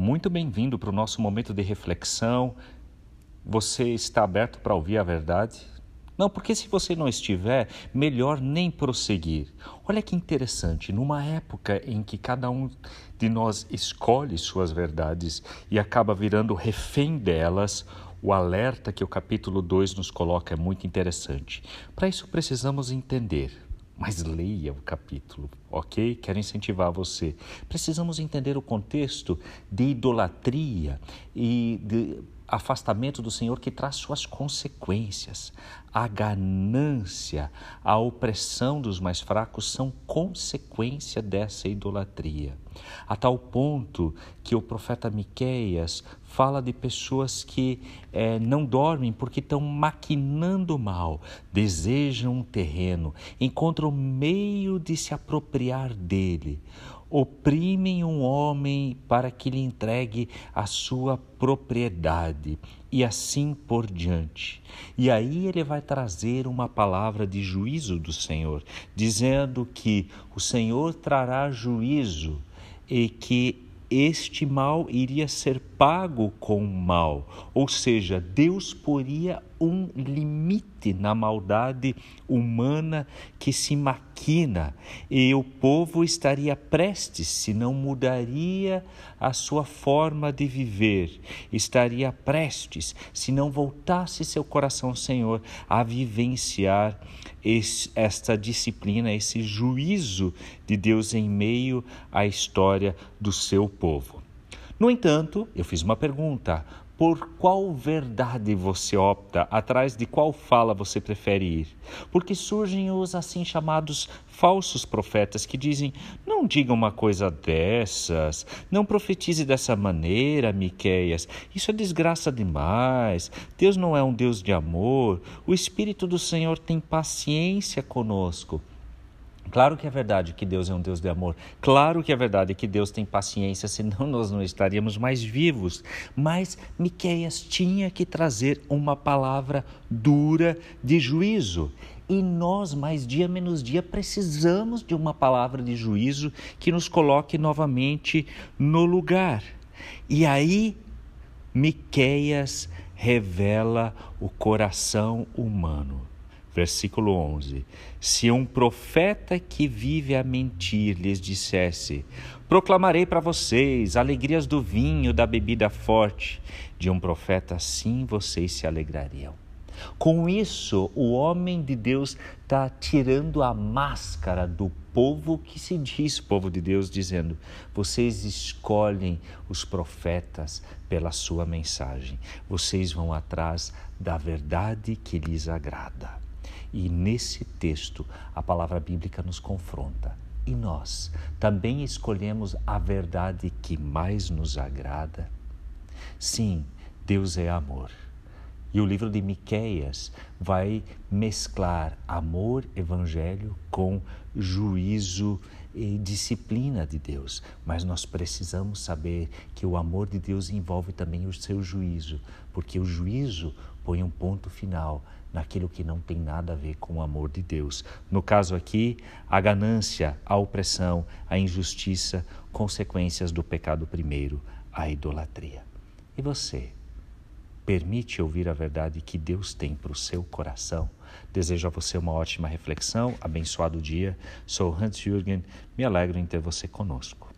muito bem-vindo para o nosso momento de reflexão. Você está aberto para ouvir a verdade? Não, porque se você não estiver, melhor nem prosseguir. Olha que interessante, numa época em que cada um de nós escolhe suas verdades e acaba virando refém delas, o alerta que o capítulo 2 nos coloca é muito interessante. Para isso precisamos entender mas leia o capítulo, ok? Quero incentivar você. Precisamos entender o contexto de idolatria e de afastamento do Senhor que traz suas consequências. A ganância, a opressão dos mais fracos são consequência dessa idolatria. A tal ponto que o profeta Miqueias fala de pessoas que é, não dormem porque estão maquinando mal, desejam um terreno, encontram meio de se apropriar dele oprimem um homem para que lhe entregue a sua propriedade e assim por diante. E aí ele vai trazer uma palavra de juízo do Senhor, dizendo que o Senhor trará juízo e que este mal iria ser pago com mal, ou seja, Deus poria um limite na maldade humana que se maquina e o povo estaria prestes, se não mudaria a sua forma de viver, estaria prestes, se não voltasse seu coração Senhor, a vivenciar esse, esta disciplina, esse juízo de Deus em meio à história do seu povo. No entanto, eu fiz uma pergunta: por qual verdade você opta? Atrás de qual fala você prefere ir? Porque surgem os assim chamados falsos profetas que dizem: não diga uma coisa dessas, não profetize dessa maneira, Miqueias. Isso é desgraça demais. Deus não é um Deus de amor. O Espírito do Senhor tem paciência conosco. Claro que é verdade que Deus é um Deus de amor. Claro que é verdade que Deus tem paciência, senão nós não estaríamos mais vivos. Mas Miqueias tinha que trazer uma palavra dura de juízo. E nós, mais dia menos dia, precisamos de uma palavra de juízo que nos coloque novamente no lugar. E aí Miqueias revela o coração humano. Versículo 11: Se um profeta que vive a mentir lhes dissesse: Proclamarei para vocês alegrias do vinho, da bebida forte, de um profeta assim vocês se alegrariam. Com isso, o homem de Deus está tirando a máscara do povo que se diz povo de Deus, dizendo: vocês escolhem os profetas pela sua mensagem, vocês vão atrás da verdade que lhes agrada. E nesse texto, a palavra bíblica nos confronta. E nós também escolhemos a verdade que mais nos agrada? Sim, Deus é amor. E o livro de Miqueias vai mesclar amor, evangelho com juízo e disciplina de Deus. Mas nós precisamos saber que o amor de Deus envolve também o seu juízo, porque o juízo põe um ponto final naquilo que não tem nada a ver com o amor de Deus. No caso aqui, a ganância, a opressão, a injustiça, consequências do pecado primeiro, a idolatria. E você? Permite ouvir a verdade que Deus tem para o seu coração? Desejo a você uma ótima reflexão, abençoado dia. Sou Hans Jürgen, me alegro em ter você conosco.